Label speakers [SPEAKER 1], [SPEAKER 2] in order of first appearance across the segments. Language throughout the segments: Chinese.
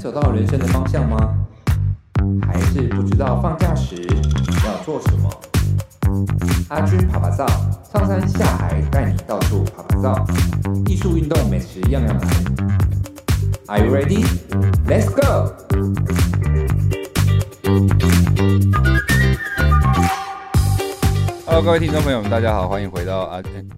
[SPEAKER 1] 找到人生的方向吗？还是不知道放假时要做什么？阿军爬爬照，上山下海带你到处爬爬照，艺术、运动、美食样样来。Are you ready? Let's go! Hello，各位听众朋友们，大家好，欢迎回到阿军。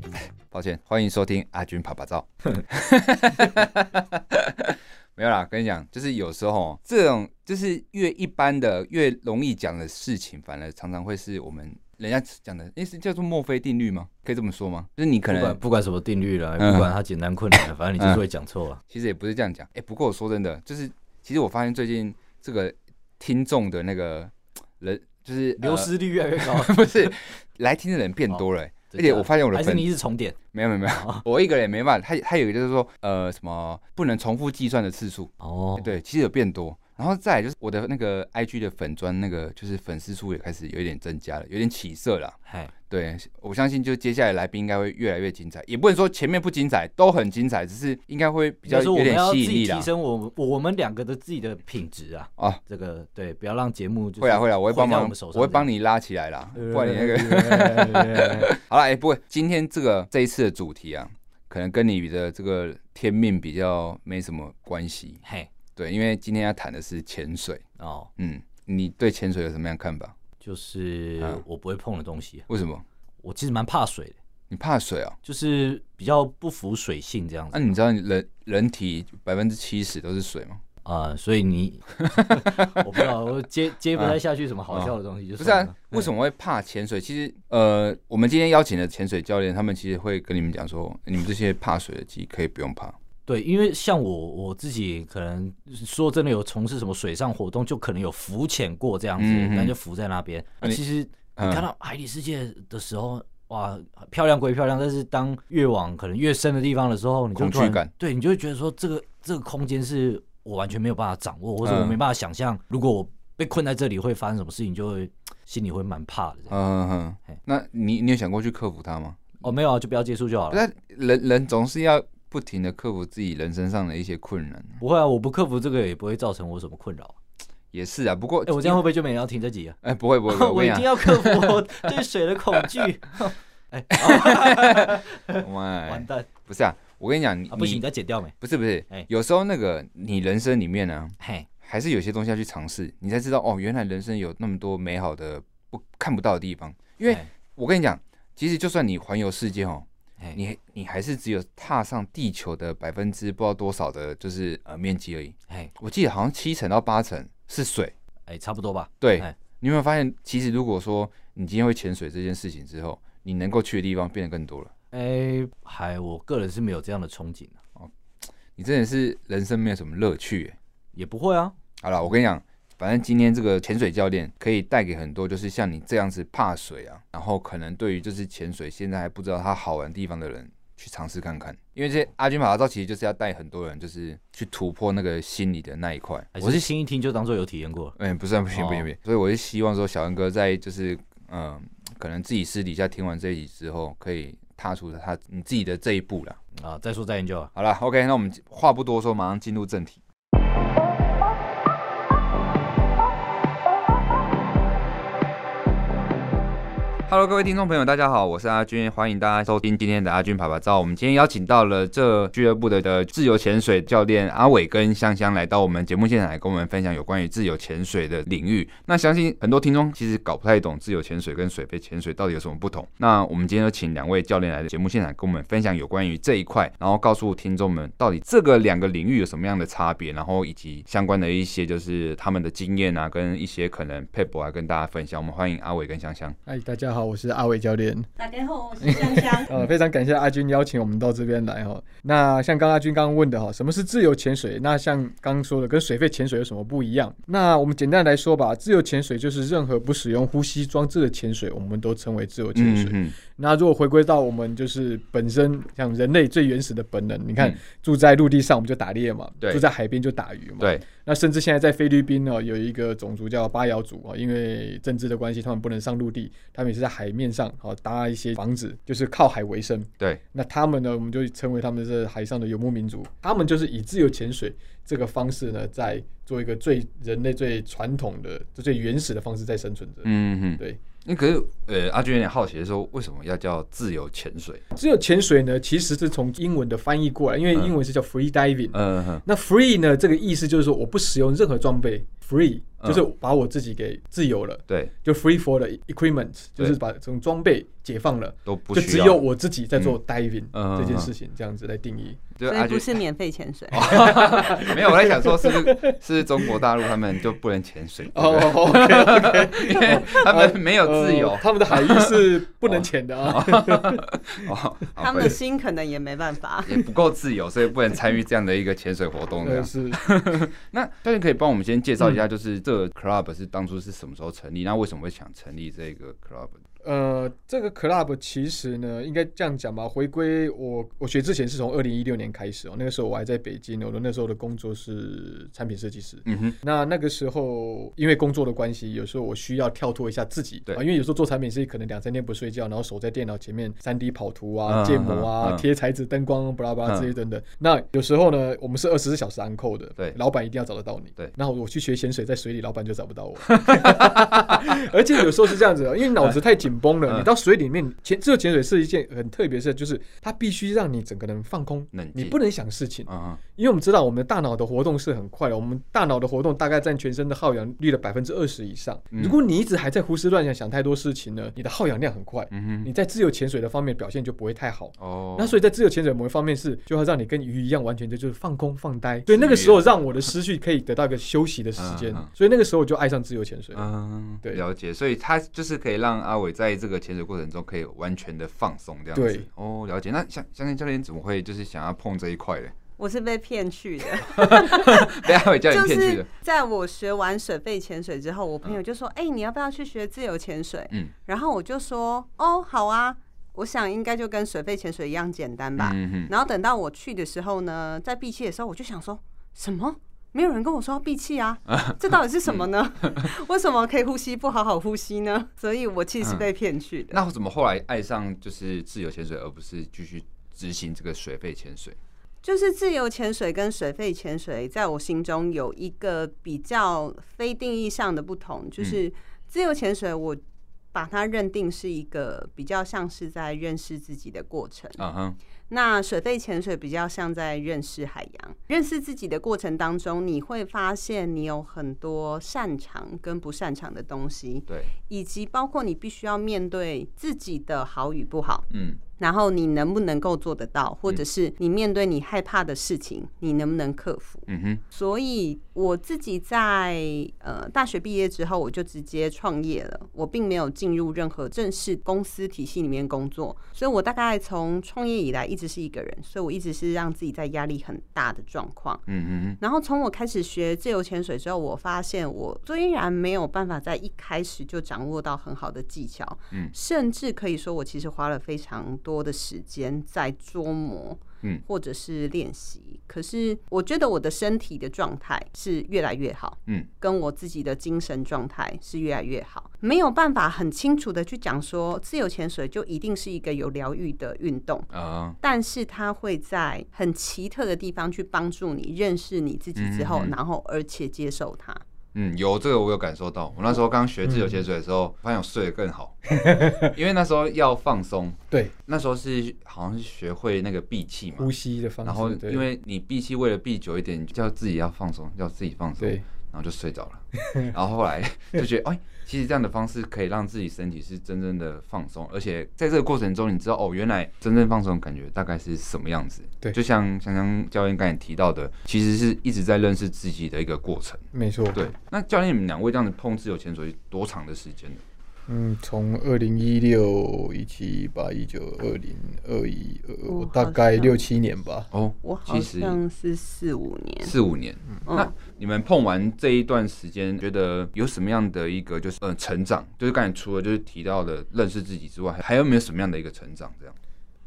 [SPEAKER 1] 抱歉，欢迎收听阿军趴趴造。没有啦，跟你讲，就是有时候这种就是越一般的、越容易讲的事情，反而常常会是我们人家讲的，那是叫做墨菲定律吗？可以这么说吗？就是你可能
[SPEAKER 2] 不管，不管什么定律了，不管它简单困难，反正你就是会讲错啊。
[SPEAKER 1] 其实也不是这样讲，哎，不过我说真的，就是其实我发现最近这个听众的那个人，就是
[SPEAKER 2] 流失率越来越高，
[SPEAKER 1] 不是来听的人变多了。而且我发现我的粉，
[SPEAKER 2] 还是你一直重点？
[SPEAKER 1] 没有没有没有，我一个人也没办法。他他有一个就是说，呃，什么不能重复计算的次数。哦，对，其实有变多。然后再来就是我的那个 IG 的粉砖，那个就是粉丝数也开始有一点增加了，有点起色了。嗨，对，我相信就接下来来宾应该会越来越精彩，也不能说前面不精彩，都很精彩，只是应该会比较有点吸引力
[SPEAKER 2] 提升我我们两个的自己的品质啊。啊，这个对，不要让节目
[SPEAKER 1] 会啊会啊，我会帮忙，我会帮你拉起来啦。不然你那个 好了，哎，不过今天这个这一次的主题啊，可能跟你的这个天命比较没什么关系。嘿。对，因为今天要谈的是潜水哦。嗯，你对潜水有什么样看法？
[SPEAKER 2] 就是我不会碰的东西。
[SPEAKER 1] 为什么？
[SPEAKER 2] 我其实蛮怕水的。
[SPEAKER 1] 你怕水啊？
[SPEAKER 2] 就是比较不服水性这样子。
[SPEAKER 1] 那你知道人人体百分之七十都是水吗？
[SPEAKER 2] 啊，所以你 我不知道，我接接不太下去什么好笑的东西。就是
[SPEAKER 1] 不是啊？为什么会怕潜水？其实呃，我们今天邀请的潜水教练，他们其实会跟你们讲说，你们这些怕水的鸡可以不用怕。
[SPEAKER 2] 对，因为像我我自己可能说真的有从事什么水上活动，就可能有浮潜过这样子，嗯、但就浮在那边。那、嗯、其实你看到海底世界的时候，哇，漂亮归漂亮，但是当越往可能越深的地方的时候，你就
[SPEAKER 1] 恐惧感，
[SPEAKER 2] 对，你就会觉得说这个这个空间是我完全没有办法掌握，或者我没办法想象，如果我被困在这里会发生什么事情，就会心里会蛮怕的。嗯嗯
[SPEAKER 1] 嗯。那你你有想过去克服它吗？
[SPEAKER 2] 哦，没有啊，就不要接触就好了。
[SPEAKER 1] 那人人总是要。不停的克服自己人生上的一些困难，
[SPEAKER 2] 不会啊，我不克服这个也不会造成我什么困扰。
[SPEAKER 1] 也是啊，不过，
[SPEAKER 2] 哎，我这样会不会就没人要听这集啊？
[SPEAKER 1] 哎，不会不会，
[SPEAKER 2] 我一定要克服我对水的恐惧。哎，完蛋，
[SPEAKER 1] 不是啊，我跟你讲，你
[SPEAKER 2] 不行，你再剪掉没？
[SPEAKER 1] 不是不是，哎有时候那个你人生里面呢，嘿，还是有些东西要去尝试，你才知道哦，原来人生有那么多美好的不看不到的地方。因为我跟你讲，其实就算你环游世界哦。你你还是只有踏上地球的百分之不知道多少的，就是呃面积而已。哎，我记得好像七成到八成是水，
[SPEAKER 2] 哎，差不多吧。
[SPEAKER 1] 对，你有没有发现，其实如果说你今天会潜水这件事情之后，你能够去的地方变得更多了。
[SPEAKER 2] 哎，还我个人是没有这样的憧憬
[SPEAKER 1] 哦，你真的是人生没有什么乐趣？
[SPEAKER 2] 也不会啊。
[SPEAKER 1] 好了，我跟你讲。反正今天这个潜水教练可以带给很多，就是像你这样子怕水啊，然后可能对于就是潜水现在还不知道它好玩的地方的人去尝试看看。因为这阿军趴趴造其实就是要带很多人，就是去突破那个心理的那一块。
[SPEAKER 2] 我是心一听就当做有体验过。
[SPEAKER 1] 嗯，不算，不行，不行，不行。所以我是希望说，小恩哥在就是嗯，可能自己私底下听完这一集之后，可以踏出他你自己的这一步了。
[SPEAKER 2] 啊，再说再研究。
[SPEAKER 1] 好了，OK，那我们话不多说，马上进入正题。Hello，各位听众朋友，大家好，我是阿军，欢迎大家收听今天的阿军趴趴造。我们今天邀请到了这俱乐部的的自由潜水教练阿伟跟香香来到我们节目现场来跟我们分享有关于自由潜水的领域。那相信很多听众其实搞不太懂自由潜水跟水肺潜水到底有什么不同。那我们今天就请两位教练来的节目现场跟我们分享有关于这一块，然后告诉听众们到底这个两个领域有什么样的差别，然后以及相关的一些就是他们的经验啊，跟一些可能撇步来跟大家分享。我们欢迎阿伟跟香香。
[SPEAKER 3] 哎，大家好。我是阿伟教练，
[SPEAKER 4] 大家好，我是香香。
[SPEAKER 3] 呃，非常感谢阿军邀请我们到这边来哈。那像刚阿军刚刚问的哈，什么是自由潜水？那像刚刚说的，跟水肺潜水有什么不一样？那我们简单来说吧，自由潜水就是任何不使用呼吸装置的潜水，我们都称为自由潜水。嗯嗯那如果回归到我们就是本身像人类最原始的本能，你看住在陆地上我们就打猎嘛，住在海边就打鱼嘛。对。那甚至现在在菲律宾哦，有一个种族叫巴瑶族啊，因为政治的关系，他们不能上陆地，他们也是在海面上哦搭一些房子，就是靠海为生。对。那他们呢，我们就称为他们是海上的游牧民族，他们就是以自由潜水这个方式呢，在做一个最人类最传统的、最原始的方式在生存着。嗯嗯，对。
[SPEAKER 1] 那可是，呃，阿军有点好奇的说，为什么要叫自由潜水？
[SPEAKER 3] 自由潜水呢，其实是从英文的翻译过来，因为英文是叫 free diving。嗯嗯。那 free 呢，这个意思就是说，我不使用任何装备，free。就是把我自己给自由了，对，就 free for the equipment，就是把这种装备解放了，都不就只有我自己在做 diving 这件事情，这样子来定义。
[SPEAKER 4] 所以不是免费潜水，
[SPEAKER 1] 没有，我在想说，是不是是中国大陆他们就不能潜水？哦，因为他们没有自由，
[SPEAKER 3] 他们的海域是不能潜的啊。
[SPEAKER 4] 他们的心可能也没办法，
[SPEAKER 1] 也不够自由，所以不能参与这样的一个潜水活动。这样是。那教练可以帮我们先介绍一下，就是这。这个 club 是当初是什么时候成立？那为什么会想成立这个 club？
[SPEAKER 3] 呃，这个 club 其实呢，应该这样讲吧。回归我我学之前是从二零一六年开始哦，那个时候我还在北京，我的那时候的工作是产品设计师。嗯哼。那那个时候因为工作的关系，有时候我需要跳脱一下自己，对啊，因为有时候做产品设计可能两三天不睡觉，然后守在电脑前面三 D 跑图啊、建模啊、贴材质、灯光、巴拉巴拉这些等等。那有时候呢，我们是二十四小时 on call 的，对，老板一定要找得到你。对。然后我去学潜水，在水里，老板就找不到我。而且有时候是这样子，因为脑子太紧。紧绷了，你到水里面潜，自由潜水是一件很特别的事，就是它必须让你整个人放空，你不能想事情。因为我们知道我们的大脑的活动是很快的，我们大脑的活动大概占全身的耗氧率的百分之二十以上。如果你一直还在胡思乱想，想太多事情呢，你的耗氧量很快，你在自由潜水的方面表现就不会太好。哦，那所以在自由潜水某一方面是，就要让你跟鱼一样，完全的就是放空放呆。所以那个时候让我的思绪可以得到一个休息的时间，所以那个时候我就爱上自由潜水。嗯，对，
[SPEAKER 1] 了解。所以它就是可以让阿伟在这个潜水过程中可以完全的放松，这样子。对哦，了解。那相相信教练怎么会就是想要碰这一块嘞？
[SPEAKER 4] 我是被骗去的，
[SPEAKER 1] 被阿伟教练骗去的。
[SPEAKER 4] 在我学完水肺潜水之后，我朋友就说：“哎、嗯欸，你要不要去学自由潜水？”嗯，然后我就说：“哦，好啊，我想应该就跟水肺潜水一样简单吧。嗯哼”然后等到我去的时候呢，在闭气的时候，我就想说：“什么？没有人跟我说要闭气啊？这到底是什么呢？为什么可以呼吸不好好呼吸呢？”所以，我其实是被骗去的。
[SPEAKER 1] 那我怎么后来爱上就是自由潜水，而不是继续执行这个水肺潜水？
[SPEAKER 4] 就是自由潜水跟水肺潜水，在我心中有一个比较非定义上的不同。就是自由潜水，我把它认定是一个比较像是在认识自己的过程。那水肺潜水比较像在认识海洋。认识自己的过程当中，你会发现你有很多擅长跟不擅长的东西。对，以及包括你必须要面对自己的好与不好。嗯。然后你能不能够做得到，或者是你面对你害怕的事情，你能不能克服？嗯哼。所以我自己在呃大学毕业之后，我就直接创业了。我并没有进入任何正式公司体系里面工作，所以我大概从创业以来一直是一个人，所以我一直是让自己在压力很大的状况。嗯哼。然后从我开始学自由潜水之后，我发现我虽然没有办法在一开始就掌握到很好的技巧，嗯，甚至可以说我其实花了非常多。多的时间在琢磨，嗯，或者是练习。可是我觉得我的身体的状态是越来越好，嗯，跟我自己的精神状态是越来越好。没有办法很清楚的去讲说，自由潜水就一定是一个有疗愈的运动啊，但是它会在很奇特的地方去帮助你认识你自己之后，然后而且接受它。
[SPEAKER 1] 嗯，有这个我有感受到。我那时候刚学自由潜水的时候，发现我睡得更好，因为那时候要放松。对，那时候是好像是学会那个闭气嘛，
[SPEAKER 3] 呼吸的方式。
[SPEAKER 1] 然后因为你闭气，为了闭久一点，你就要自己要放松，要自己放松。对。然后就睡着了，然后后来就觉得，哎，其实这样的方式可以让自己身体是真正的放松，而且在这个过程中，你知道，哦，原来真正放松的感觉大概是什么样子。对，就像香香教练刚才提到的，其实是一直在认识自己的一个过程。没错。对，那教练你们两位这样子碰自由潜水多长的时间呢？
[SPEAKER 3] 嗯，从二零一六、一七、一八、一九、二零、二一、二二，大概六七年吧。
[SPEAKER 1] 哦，
[SPEAKER 4] 我好像是四五年。
[SPEAKER 1] 四五年，嗯，嗯、那你们碰完这一段时间，觉得有什么样的一个就是呃成长？就是刚才除了就是提到的认识自己之外，还有没有什么样的一个成长？这样？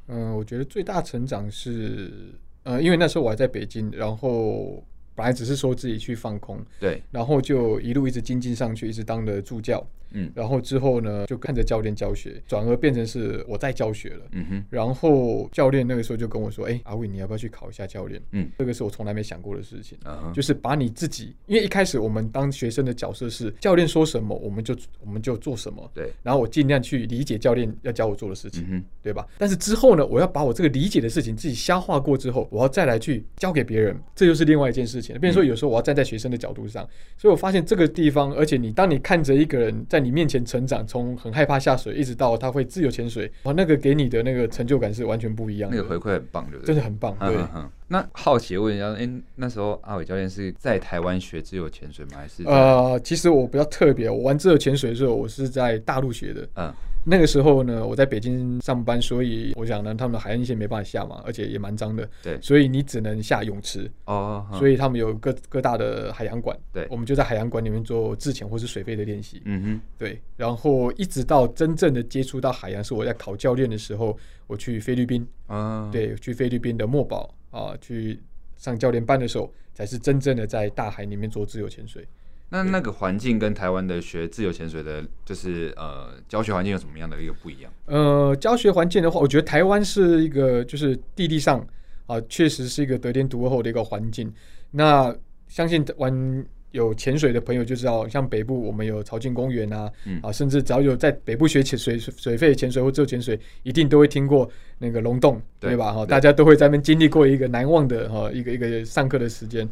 [SPEAKER 3] 嗯，我觉得最大成长是呃，因为那时候我还在北京，然后。本来只是说自己去放空，
[SPEAKER 1] 对，
[SPEAKER 3] 然后就一路一直精进上去，一直当了助教，嗯，然后之后呢，就看着教练教学，转而变成是我在教学了，嗯哼，然后教练那个时候就跟我说，哎，阿伟，你要不要去考一下教练？嗯，这个是我从来没想过的事情，啊，就是把你自己，因为一开始我们当学生的角色是教练说什么，我们就我们就做什么，
[SPEAKER 1] 对，
[SPEAKER 3] 然后我尽量去理解教练要教我做的事情，嗯，对吧？但是之后呢，我要把我这个理解的事情自己消化过之后，我要再来去教给别人，这就是另外一件事情。比如说，有时候我要站在学生的角度上，所以我发现这个地方，而且你当你看着一个人在你面前成长，从很害怕下水，一直到他会自由潜水，哇，那个给你的那个成就感是完全不一样的。
[SPEAKER 1] 那个回馈很棒，对不对？
[SPEAKER 3] 真的很棒。对。
[SPEAKER 1] 那好奇问一下，哎，那时候阿伟教练是在台湾学自由潜水吗？还是？
[SPEAKER 3] 呃，其实我比较特别，我玩自由潜水的时候，我是在大陆学的。嗯。那个时候呢，我在北京上班，所以我想呢，他们的海岸线没办法下嘛，而且也蛮脏的。
[SPEAKER 1] 对，
[SPEAKER 3] 所以你只能下泳池。哦。所以他们有各各大的海洋馆。
[SPEAKER 1] 对。
[SPEAKER 3] 我们就在海洋馆里面做自潜或是水肺的练习。嗯哼。对。然后一直到真正的接触到海洋，是我在考教练的时候，我去菲律宾。啊。对，去菲律宾的墨宝啊，去上教练班的时候，才是真正的在大海里面做自由潜水。
[SPEAKER 1] 那那个环境跟台湾的学自由潜水的，就是呃教学环境有什么样的一个不一样？
[SPEAKER 3] 呃，教学环境的话，我觉得台湾是一个就是地理上啊，确实是一个得天独厚的一个环境。那相信玩有潜水的朋友就知道，像北部我们有潮境公园啊，嗯、啊，甚至只要有在北部学潜水水肺潜水或自由潜水，一定都会听过那个龙洞，对，对吧？哈，大家都会在那边经历过一个难忘的哈一个一个上课的时间。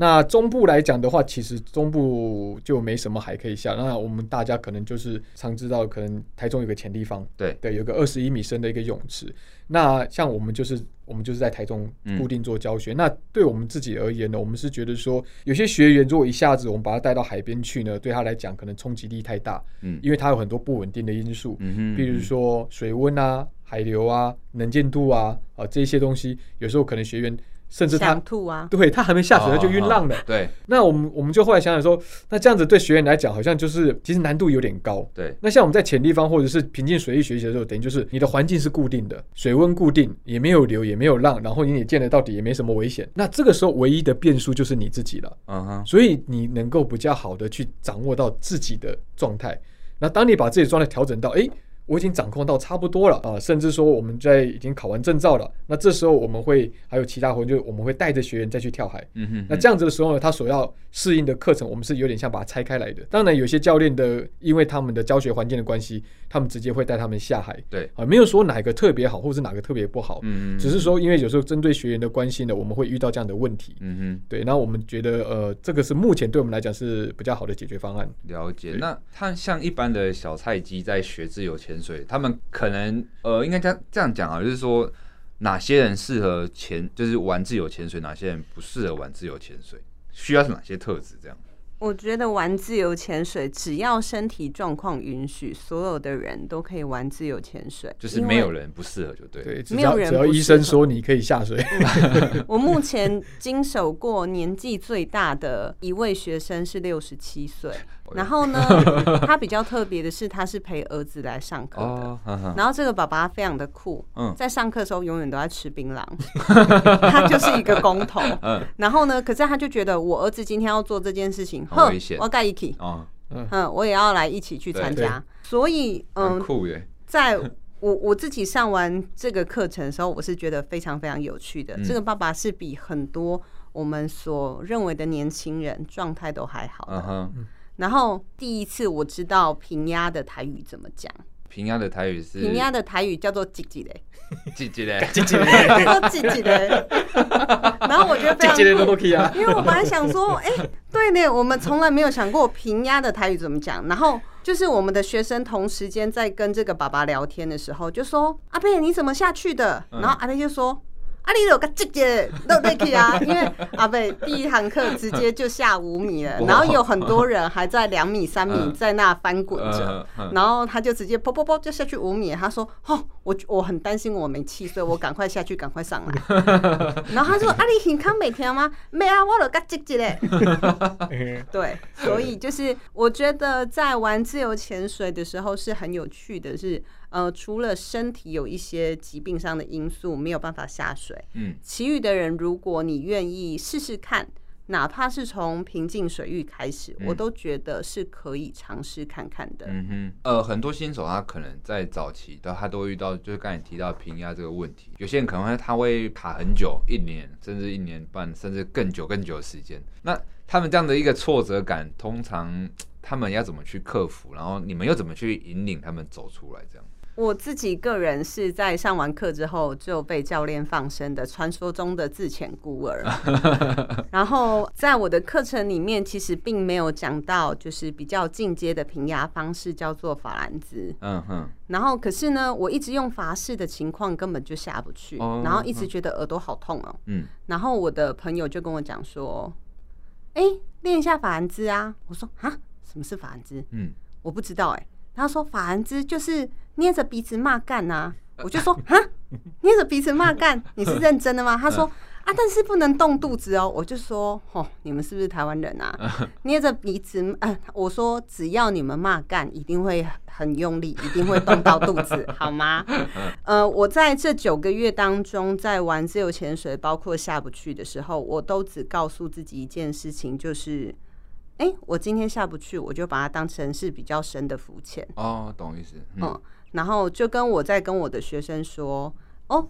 [SPEAKER 3] 那中部来讲的话，其实中部就没什么海可以下。那我们大家可能就是常知道，可能台中有个潜地方，
[SPEAKER 1] 对
[SPEAKER 3] 对，有个二十一米深的一个泳池。那像我们就是我们就是在台中固定做教学。嗯、那对我们自己而言呢，我们是觉得说，有些学员如果一下子我们把他带到海边去呢，对他来讲可能冲击力太大，嗯，因为他有很多不稳定的因素，嗯哼，比如说水温啊、海流啊、能见度啊啊这些东西，有时候可能学员。甚至他
[SPEAKER 4] 吐啊，
[SPEAKER 3] 对他还没下水他就晕浪了。
[SPEAKER 1] 对，
[SPEAKER 3] 那我们我们就后来想想说，那这样子对学员来讲，好像就是其实难度有点高。
[SPEAKER 1] 对，
[SPEAKER 3] 那像我们在浅地方或者是平静水域学习的时候，等于就是你的环境是固定的，水温固定，也没有流，也没有浪，然后你也见得到底，也没什么危险。那这个时候唯一的变数就是你自己了。嗯哼，所以你能够比较好的去掌握到自己的状态。那当你把自己的状态调整到，哎。我已经掌控到差不多了啊，甚至说我们在已经考完证照了。那这时候我们会还有其他活动，就我们会带着学员再去跳海。嗯哼，那这样子的时候呢，他所要适应的课程，我们是有点像把它拆开来的。当然，有些教练的因为他们的教学环境的关系，他们直接会带他们下海。
[SPEAKER 1] 对
[SPEAKER 3] 啊，没有说哪个特别好，或是哪个特别不好。嗯，只是说因为有时候针对学员的关系呢，我们会遇到这样的问题。嗯哼，对，那我们觉得呃，这个是目前对我们来讲是比较好的解决方案。
[SPEAKER 1] 了解。那他像一般的小菜鸡在学自由潜水，他们。可能呃，应该这样这样讲啊，就是说哪些人适合潜，就是玩自由潜水，哪些人不适合玩自由潜水，需要是哪些特质这样。
[SPEAKER 4] 我觉得玩自由潜水，只要身体状况允许，所有的人都可以玩自由潜水。
[SPEAKER 1] 就是没有人不适合，就对。
[SPEAKER 3] 对，没有人。只要医生说你可以下水。
[SPEAKER 4] 我目前经手过年纪最大的一位学生是六十七岁。然后呢，他比较特别的是，他是陪儿子来上课的。哦、然后这个爸爸非常的酷，嗯、在上课的时候永远都在吃槟榔，他就是一个工头。嗯、然后呢，可是他就觉得我儿子今天要做这件事情，
[SPEAKER 1] 很危险，
[SPEAKER 4] 我要盖一起，哦、嗯，我也要来一起去参加。所以，嗯，
[SPEAKER 1] 酷耶，
[SPEAKER 4] 在我我自己上完这个课程的时候，我是觉得非常非常有趣的。嗯、这个爸爸是比很多我们所认为的年轻人状态都还好的。嗯然后第一次我知道平压的台语怎么讲。
[SPEAKER 1] 平压的台语是
[SPEAKER 4] 平压的台语叫做“叽叽嘞”，
[SPEAKER 1] 叽叽嘞，
[SPEAKER 3] 叽叽嘞，
[SPEAKER 4] 叫叽叽嘞。然后我觉得非常酷，因为我本来想说，哎，对呢，我们从来没有想过平压的台语怎么讲。然后就是我们的学生同时间在跟这个爸爸聊天的时候，就说：“阿贝，你怎么下去的？”然后阿贝就说。阿里有个姐姐都可以啊，因为阿贝第一堂课直接就下五米了，然后有很多人还在两米、三米在那翻滚着，然后他就直接噗噗噗就下去五米。他说：“哦，我我很担心我没气，所以我赶快下去，赶快上来。然后他说：“啊，你很康每天吗？没啊，我都嘎积极嘞。”对，所以就是我觉得在玩自由潜水的时候是很有趣的是，是呃，除了身体有一些疾病上的因素没有办法下水，嗯，其余的人如果你愿意试试看。哪怕是从平静水域开始，嗯、我都觉得是可以尝试看看的。
[SPEAKER 1] 嗯哼，呃，很多新手他可能在早期的他都会遇到，就是刚才提到平压这个问题。有些人可能会他会卡很久，一年甚至一年半，甚至更久更久的时间。那他们这样的一个挫折感，通常他们要怎么去克服？然后你们又怎么去引领他们走出来？这样？
[SPEAKER 4] 我自己个人是在上完课之后就被教练放生的传说中的自潜孤儿，然后在我的课程里面其实并没有讲到就是比较进阶的平压方式叫做法兰兹，嗯哼，然后可是呢，我一直用法式的情况根本就下不去，然后一直觉得耳朵好痛哦，嗯，然后我的朋友就跟我讲说，哎，练一下法兰兹啊，我说啊，什么是法兰兹？嗯，我不知道哎。他说：“法兰兹就是捏着鼻子骂干呐。”我就说：“ 啊，捏着鼻子骂干，你是认真的吗？”他说：“ 啊，但是不能动肚子哦。”我就说：“哦，你们是不是台湾人啊？捏着鼻子，呃，我说只要你们骂干，一定会很用力，一定会动到肚子，好吗？”呃，我在这九个月当中，在玩自由潜水，包括下不去的时候，我都只告诉自己一件事情，就是。哎、欸，我今天下不去，我就把它当成是比较深的浮潜。
[SPEAKER 1] 哦，懂意思。嗯，
[SPEAKER 4] 嗯，然后就跟我在跟我的学生说，哦，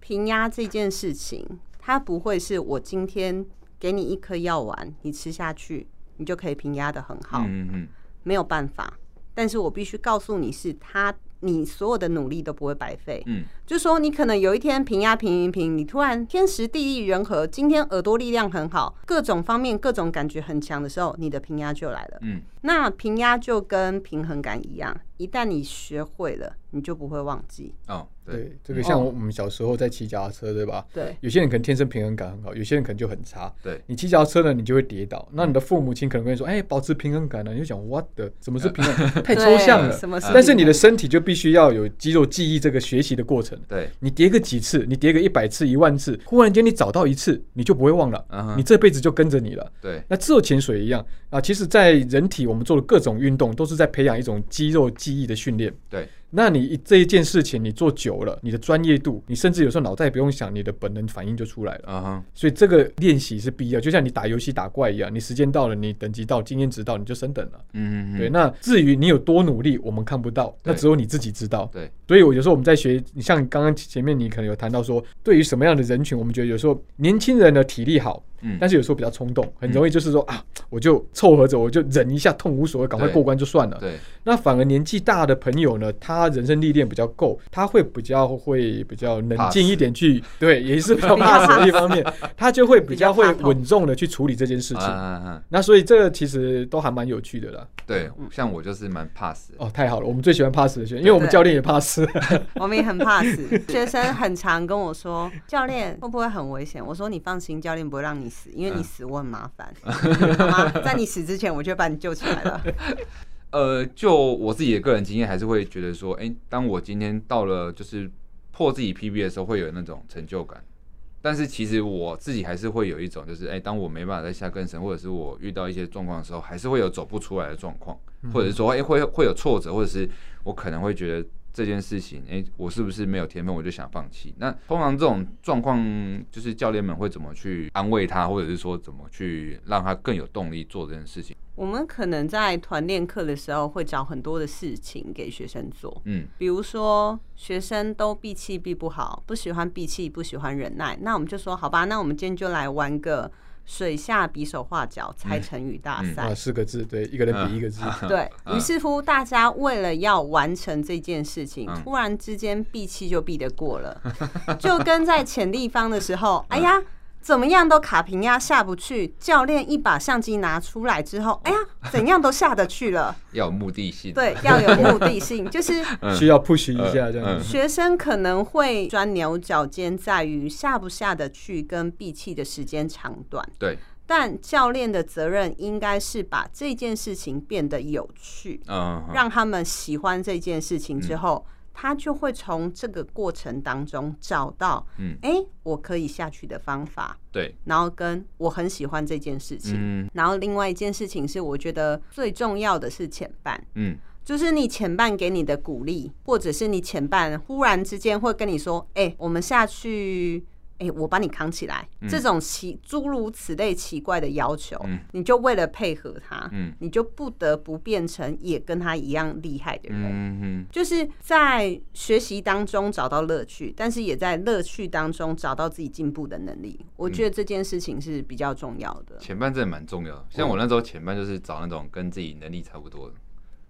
[SPEAKER 4] 平压这件事情，它不会是我今天给你一颗药丸，你吃下去，你就可以平压的很好。嗯嗯，没有办法。但是我必须告诉你是它。你所有的努力都不会白费，嗯，就是说你可能有一天平压平平平，你突然天时地利人和，今天耳朵力量很好，各种方面各种感觉很强的时候，你的平压就来了，嗯，那平压就跟平衡感一样，一旦你学会了，你就不会忘记
[SPEAKER 1] 哦。
[SPEAKER 3] 对，这个像我们小时候在骑脚踏车，对吧？
[SPEAKER 4] 对，
[SPEAKER 3] 有些人可能天生平衡感很好，有些人可能就很差。
[SPEAKER 1] 对，
[SPEAKER 3] 你骑脚踏车呢，你就会跌倒。那你的父母亲可能跟你说：“哎，保持平衡感呢。”你就想：“What？什么是平衡？太抽象了。”什么但是你的身体就必须要有肌肉记忆这个学习的过程。
[SPEAKER 1] 对，
[SPEAKER 3] 你跌个几次，你跌个一百次、一万次，忽然间你找到一次，你就不会忘了。你这辈子就跟着你了。
[SPEAKER 1] 对，
[SPEAKER 3] 那自由潜水一样啊。其实，在人体我们做的各种运动，都是在培养一种肌肉记记忆的训练。
[SPEAKER 1] 对。
[SPEAKER 3] 那你这一件事情你做久了，你的专业度，你甚至有时候脑袋也不用想，你的本能反应就出来了。所以这个练习是必要，就像你打游戏打怪一样，你时间到了，你等级到，经验值到，你就升等了。嗯嗯，对。那至于你有多努力，我们看不到，那只有你自己知道。对。所以，我有时候我们在学，你像刚刚前面你可能有谈到说，对于什么样的人群，我们觉得有时候年轻人的体力好。嗯，但是有时候比较冲动，很容易就是说、嗯、啊，我就凑合着，我就忍一下，痛无所谓，赶快过关就算了。对，对，那反而年纪大的朋友呢，他人生历练比较够，他会比较会比较冷静一点去，对，也是比较怕死的一方面，他就会比较会稳重的去处理这件事情。那所以这个其实都还蛮有趣的啦。
[SPEAKER 1] 对，像我就是蛮怕死。
[SPEAKER 3] 哦，太好了，我们最喜欢怕死的学生，因为我们教练也怕死。
[SPEAKER 4] 我们也很怕死，学生很常跟我说，教练会不会很危险？我说你放心，教练不会让你。死，因为你死我很麻烦，好吗？在你死之前，我就把你救起来了。
[SPEAKER 1] 呃，就我自己的个人经验，还是会觉得说，哎、欸，当我今天到了就是破自己 PB 的时候，会有那种成就感。但是其实我自己还是会有一种，就是哎、欸，当我没办法再下更深，或者是我遇到一些状况的时候，还是会有走不出来的状况，或者是说，哎、欸，会会有挫折，或者是我可能会觉得。这件事情，哎，我是不是没有天分，我就想放弃？那通常这种状况，就是教练们会怎么去安慰他，或者是说怎么去让他更有动力做这件事情？
[SPEAKER 4] 我们可能在团练课的时候会找很多的事情给学生做，嗯，比如说学生都闭气闭不好，不喜欢闭气，不喜欢忍耐，那我们就说好吧，那我们今天就来玩个。水下比手画脚猜成语大赛，
[SPEAKER 3] 啊，四个字，对，一个人比一个字。
[SPEAKER 4] 对，于是乎，大家为了要完成这件事情，突然之间闭气就闭得过了，就跟在潜立方的时候，哎呀。怎么样都卡平压下不去，教练一把相机拿出来之后，哎呀，怎样都下得去了。
[SPEAKER 1] 要有目的性，
[SPEAKER 4] 对，要有目的性，就是
[SPEAKER 3] 需要 push 一下这样。
[SPEAKER 4] 学生可能会钻牛角尖，在于下不下得去跟闭气的时间长短。
[SPEAKER 1] 对，
[SPEAKER 4] 但教练的责任应该是把这件事情变得有趣，嗯，让他们喜欢这件事情之后。他就会从这个过程当中找到，嗯，哎、欸，我可以下去的方法，
[SPEAKER 1] 对，
[SPEAKER 4] 然后跟我很喜欢这件事情，嗯，然后另外一件事情是我觉得最重要的是前半，嗯，就是你前半给你的鼓励，或者是你前半忽然之间会跟你说，哎、欸，我们下去。哎、欸，我把你扛起来，嗯、这种奇诸如此类奇怪的要求，嗯、你就为了配合他，嗯、你就不得不变成也跟他一样厉害的人。就是在学习当中找到乐趣，但是也在乐趣当中找到自己进步的能力。我觉得这件事情是比较重要的。
[SPEAKER 1] 前半真的蛮重要的，像我那时候前半就是找那种跟自己能力差不多的。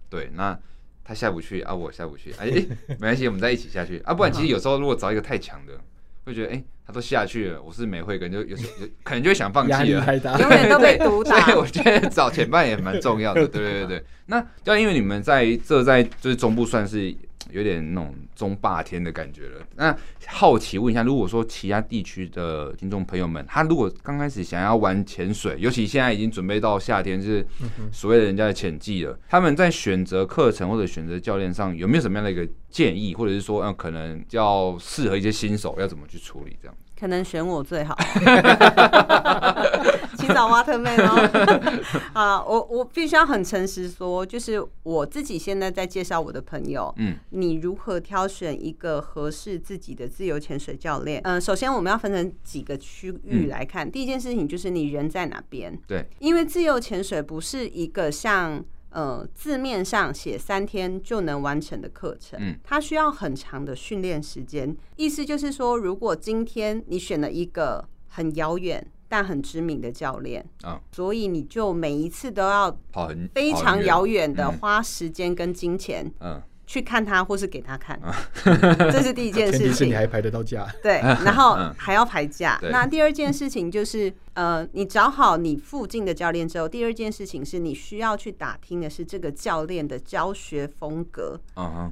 [SPEAKER 1] 对，那他下不去啊，我下不去，哎、欸，没关系，我们再一起下去啊。不然其实有时候如果找一个太强的。会觉得哎、欸，他都下去了，我是没会跟，就有时有可能就会想放弃了，
[SPEAKER 4] 永远都被毒打。
[SPEAKER 1] 所以我觉得找前半也蛮重要的，对对对对。那要因为你们在这在就是中部算是。有点那种中霸天的感觉了。那好奇问一下，如果说其他地区的听众朋友们，他如果刚开始想要玩潜水，尤其现在已经准备到夏天，是所谓的人家的潜季了，他们在选择课程或者选择教练上有没有什么样的一个建议，或者是说，嗯，可能要适合一些新手要怎么去处理这样？
[SPEAKER 4] 可能选我最好，请找挖特妹哦。啊，我我必须要很诚实说，就是我自己现在在介绍我的朋友，嗯，你如何挑选一个合适自己的自由潜水教练？嗯，首先我们要分成几个区域来看。第一件事情就是你人在哪边？
[SPEAKER 1] 对，
[SPEAKER 4] 因为自由潜水不是一个像。呃，字面上写三天就能完成的课程，嗯，它需要很长的训练时间。意思就是说，如果今天你选了一个很遥远但很知名的教练，啊，所以你就每一次都要跑很非常遥远的花时间跟金钱，嗯。去看他，或是给他看，这是第一件事情。前提
[SPEAKER 3] 是你还排得到假。
[SPEAKER 4] 对，然后还要排假。那第二件事情就是，呃，你找好你附近的教练之后，第二件事情是你需要去打听的是这个教练的教学风格，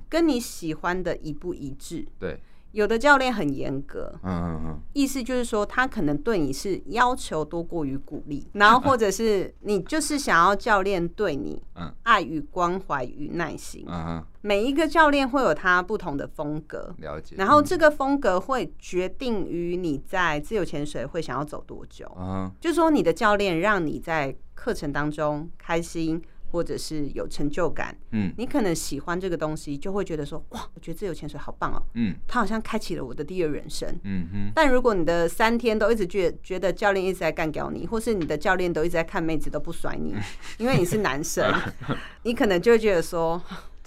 [SPEAKER 4] 跟你喜欢的一不一致。
[SPEAKER 1] 对。
[SPEAKER 4] 有的教练很严格，嗯嗯嗯，意思就是说他可能对你是要求多过于鼓励，然后或者是你就是想要教练对你，嗯，爱与关怀与耐心，嗯，每一个教练会有他不同的风格，
[SPEAKER 1] 了解，
[SPEAKER 4] 然后这个风格会决定于你在自由潜水会想要走多久，嗯，就是说你的教练让你在课程当中开心。或者是有成就感，嗯，你可能喜欢这个东西，就会觉得说，哇，我觉得自由潜水好棒哦，嗯，他好像开启了我的第二人生，嗯哼。但如果你的三天都一直觉觉得教练一直在干掉你，或是你的教练都一直在看妹子都不甩你，因为你是男生，你可能就会觉得说。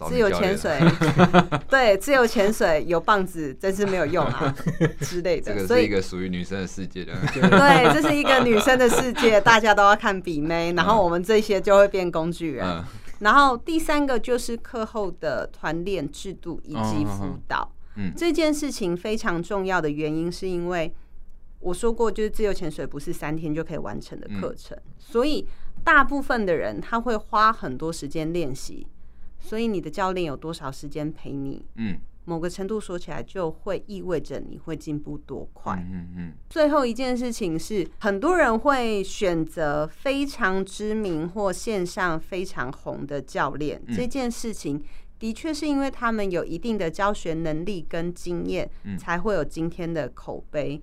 [SPEAKER 4] 自由潜水，对，自由潜水有棒子真是没有用啊 之类的。
[SPEAKER 1] 这个是一个属于女生的世界的。
[SPEAKER 4] 对，这是一个女生的世界，大家都要看比妹，然后我们这些就会变工具人。嗯、然后第三个就是课后的团练制度以及辅导。嗯，这件事情非常重要的原因是因为我说过，就是自由潜水不是三天就可以完成的课程，嗯、所以大部分的人他会花很多时间练习。所以你的教练有多少时间陪你？嗯，某个程度说起来，就会意味着你会进步多快。嗯嗯。最后一件事情是，很多人会选择非常知名或线上非常红的教练。这件事情的确是因为他们有一定的教学能力跟经验，才会有今天的口碑。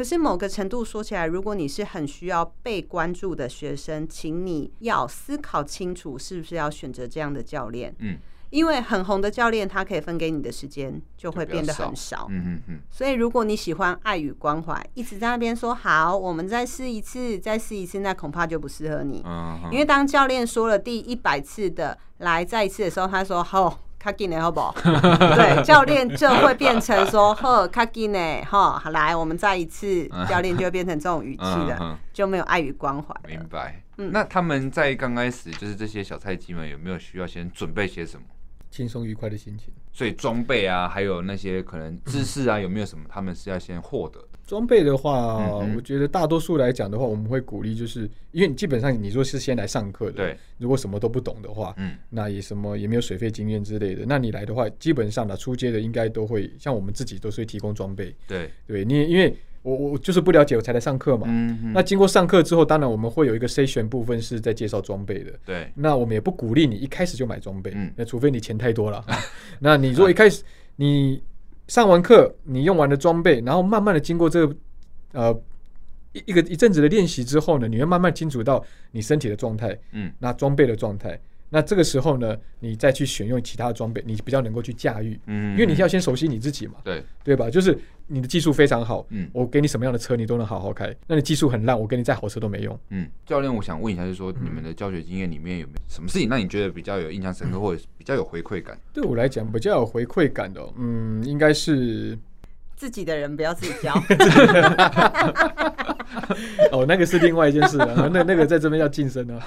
[SPEAKER 4] 可是某个程度说起来，如果你是很需要被关注的学生，请你要思考清楚，是不是要选择这样的教练？嗯，因为很红的教练，他可以分给你的时间就会变得很少。嗯嗯嗯。所以如果你喜欢爱与关怀，一直在那边说好，我们再试一次，再试一次，那恐怕就不适合你。嗯。因为当教练说了第一百次的来再一次的时候，他说好。卡紧呢，好不好？对，教练就会变成说：“ 呵，卡紧呢，哈，来，我们再一次。”教练就会变成这种语气的，就没有爱与关怀。
[SPEAKER 1] 明白。嗯，那他们在刚开始，就是这些小菜鸡们有没有需要先准备些什么？
[SPEAKER 3] 轻松愉快的心情。
[SPEAKER 1] 所以装备啊，还有那些可能知识啊，有没有什么他们是要先获得？
[SPEAKER 3] 装备的话，嗯嗯我觉得大多数来讲的话，我们会鼓励，就是因为基本上你说是先来上课的，
[SPEAKER 1] 对，
[SPEAKER 3] 如果什么都不懂的话，嗯，那也什么也没有水费经验之类的，那你来的话，基本上的出街的应该都会像我们自己都是会提供装备，
[SPEAKER 1] 对，
[SPEAKER 3] 对你因为我我就是不了解我才来上课嘛，嗯。嗯，那经过上课之后，当然我们会有一个筛选部分是在介绍装备的，
[SPEAKER 1] 对，
[SPEAKER 3] 那我们也不鼓励你一开始就买装备，嗯，那除非你钱太多了，那你如果一开始。你上完课，你用完的装备，然后慢慢的经过这个呃一一个一阵子的练习之后呢，你会慢慢清楚到你身体的状态，嗯，那装备的状态。那这个时候呢，你再去选用其他的装备，你比较能够去驾驭，嗯，因为你要先熟悉你自己嘛，
[SPEAKER 1] 对，
[SPEAKER 3] 对吧？就是你的技术非常好，嗯，我给你什么样的车你都能好好开，那你技术很烂，我给你再好车都没用，
[SPEAKER 1] 嗯。教练，我想问一下，就是说你们的教学经验里面有没有什么事情让你觉得比较有印象深刻，或者比较有回馈感？
[SPEAKER 3] 对我来讲，比较有回馈感的，嗯，应该是。
[SPEAKER 4] 自己的人不要自己教。
[SPEAKER 3] 哦，那个是另外一件事了。那那个在这边要晋升呢。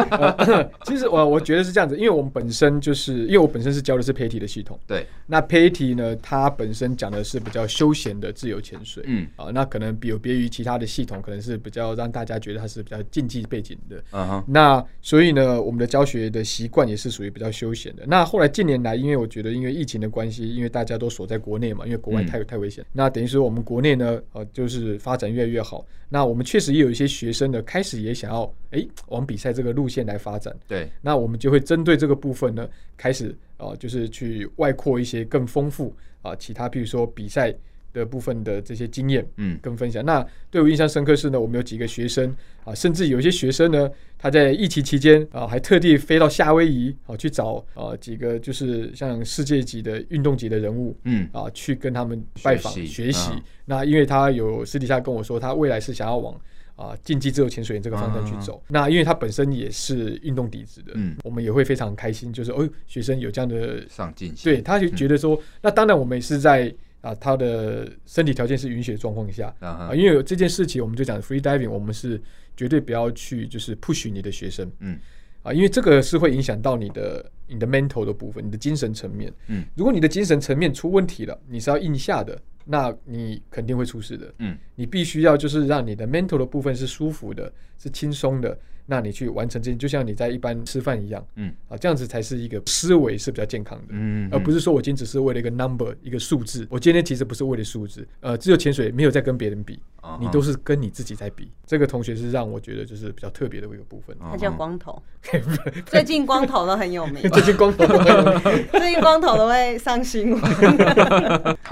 [SPEAKER 3] 其实我我觉得是这样子，因为我们本身就是因为我本身是教的是 PADI 的系统。
[SPEAKER 1] 对。
[SPEAKER 3] 那 PADI 呢，它本身讲的是比较休闲的自由潜水。嗯。啊，那可能有别于其他的系统，可能是比较让大家觉得它是比较竞技背景的。嗯哼。那所以呢，我们的教学的习惯也是属于比较休闲的。那后来近年来，因为我觉得因为疫情的关系，因为大家都锁在国内嘛，因为国外太太危。那等于说，我们国内呢，呃，就是发展越来越好。那我们确实也有一些学生呢，开始也想要，哎、欸，往比赛这个路线来发展。
[SPEAKER 1] 对。
[SPEAKER 3] 那我们就会针对这个部分呢，开始啊、呃，就是去外扩一些更丰富啊、呃，其他，比如说比赛。的部分的这些经验，嗯，跟分享。嗯、那对我印象深刻是呢，我们有几个学生啊，甚至有些学生呢，他在疫情期间啊，还特地飞到夏威夷啊，去找啊几个就是像世界级的运动级的人物，嗯，啊，去跟他们拜访学习。啊、那因为他有私底下跟我说，他未来是想要往啊竞技自由潜水员这个方向去走。啊、那因为他本身也是运动底子的，嗯，我们也会非常开心，就是哦，学生有这样的
[SPEAKER 1] 上进心，
[SPEAKER 3] 对，他就觉得说，嗯、那当然我们也是在。啊，他的身体条件是允许的状况下啊，因为有这件事情，我们就讲 free diving，我们是绝对不要去就是 push 你的学生，嗯，啊，因为这个是会影响到你的你的 mental 的部分，你的精神层面，嗯，如果你的精神层面出问题了，你是要硬下的，那你肯定会出事的，嗯，你必须要就是让你的 mental 的部分是舒服的，是轻松的。那你去完成这些，就像你在一般吃饭一样，嗯，啊，这样子才是一个思维是比较健康的，嗯，而不是说我今天只是为了一个 number 一个数字，我今天其实不是为了数字，呃，自由潜水没有在跟别人比，你都是跟你自己在比。这个同学是让我觉得就是比较特别的一个部分。
[SPEAKER 4] 他叫光头，最近光头都很有名，
[SPEAKER 3] 最近光头都很有名，
[SPEAKER 4] 最近光头都会上新闻，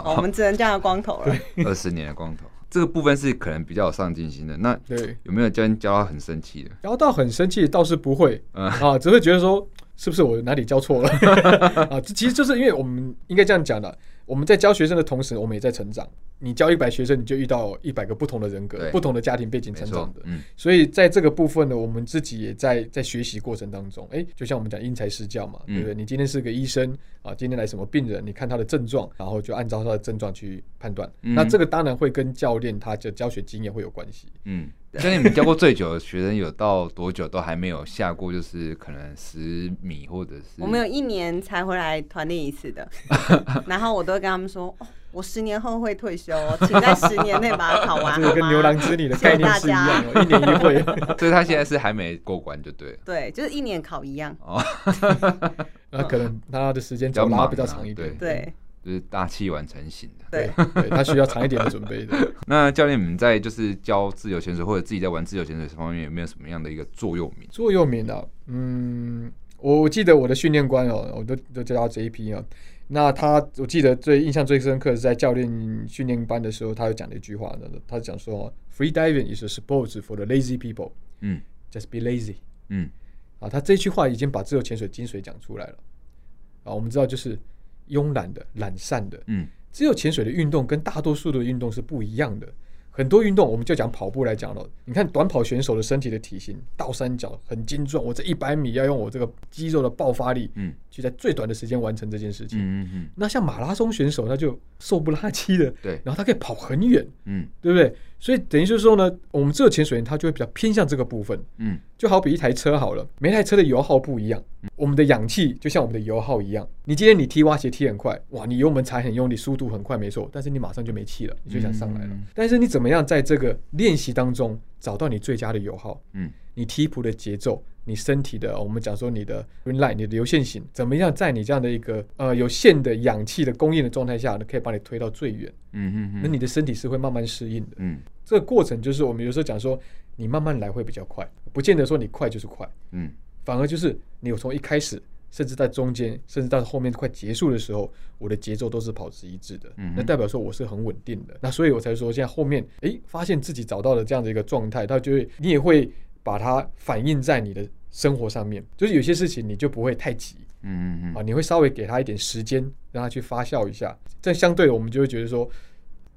[SPEAKER 4] 我们只能叫他光头了，
[SPEAKER 1] 二十年的光头。这个部分是可能比较有上进心的，那对有没有教人教到很生气的？
[SPEAKER 3] 教到很生气倒是不会，嗯、啊，只会觉得说是不是我哪里教错了 啊？这其实就是因为我们应该这样讲的。我们在教学生的同时，我们也在成长。你教一百学生，你就遇到一百个不同的人格、不同的家庭背景成长的。嗯，所以在这个部分呢，我们自己也在在学习过程当中。哎，就像我们讲因材施教嘛，嗯、对不对？你今天是个医生啊，今天来什么病人？你看他的症状，然后就按照他的症状去判断。嗯、那这个当然会跟教练他的教学经验会有关系。嗯。
[SPEAKER 1] 像你们教过最久的学生有到多久都还没有下过，就是可能十米或者是
[SPEAKER 4] 我们有一年才回来团练一次的，然后我都会跟他们说，哦，我十年后会退休，请在十年内把它考完。
[SPEAKER 3] 这个跟牛郎织女的概念是一样，一年一会。
[SPEAKER 1] 所以他现在是还没过关就对了。
[SPEAKER 4] 对，就是一年考一样。哦，
[SPEAKER 3] 那可能他的时间比较拉比较长一点。
[SPEAKER 4] 对。
[SPEAKER 1] 就是大器晚成型的，
[SPEAKER 3] 对，对，他需要长一点的准备的。
[SPEAKER 1] 那教练你们在就是教自由潜水或者自己在玩自由潜水这方面有没有什么样的一个座右铭？
[SPEAKER 3] 座右铭啊，嗯，我我记得我的训练官哦，我都都叫他 JP 啊。那他我记得最印象最深刻是在教练训练班的时候，他有讲了一句话，他讲说：“Free diving is a sport for the lazy people。”嗯，Just be lazy。嗯，啊，他这句话已经把自由潜水精髓讲出来了。啊，我们知道就是。慵懒的、懒散的，嗯，只有潜水的运动跟大多数的运动是不一样的。很多运动，我们就讲跑步来讲了。你看短跑选手的身体的体型，倒三角很精壮。我这一百米要用我这个肌肉的爆发力，嗯，去在最短的时间完成这件事情。嗯嗯。那像马拉松选手，他就瘦不拉几的，对，然后他可以跑很远，嗯，对不对？所以等于就是说呢，我们自由潜水员他就会比较偏向这个部分，嗯，就好比一台车好了，每台车的油耗不一样，我们的氧气就像我们的油耗一样。你今天你踢蛙鞋踢很快，哇，你油门踩很用力，速度很快，没错，但是你马上就没气了，你就想上来了。但是你怎么样在这个练习当中找到你最佳的油耗？嗯，你踢谱的节奏，你身体的，我们讲说你的 green line，你的流线型，怎么样在你这样的一个呃有限的氧气的供应的状态下呢，可以把你推到最远？嗯嗯嗯，那你的身体是会慢慢适应的。嗯。这个过程就是我们有时候讲说，你慢慢来会比较快，不见得说你快就是快，嗯，反而就是你有从一开始甚至在中间，甚至到后面快结束的时候，我的节奏都是保持一致的。嗯，那代表说我是很稳定的。那所以我才说，现在后面哎、欸，发现自己找到了这样的一个状态，他就会你也会把它反映在你的生活上面，就是有些事情你就不会太急。嗯嗯嗯，啊，你会稍微给他一点时间，让他去发酵一下。这相对的，我们就会觉得说，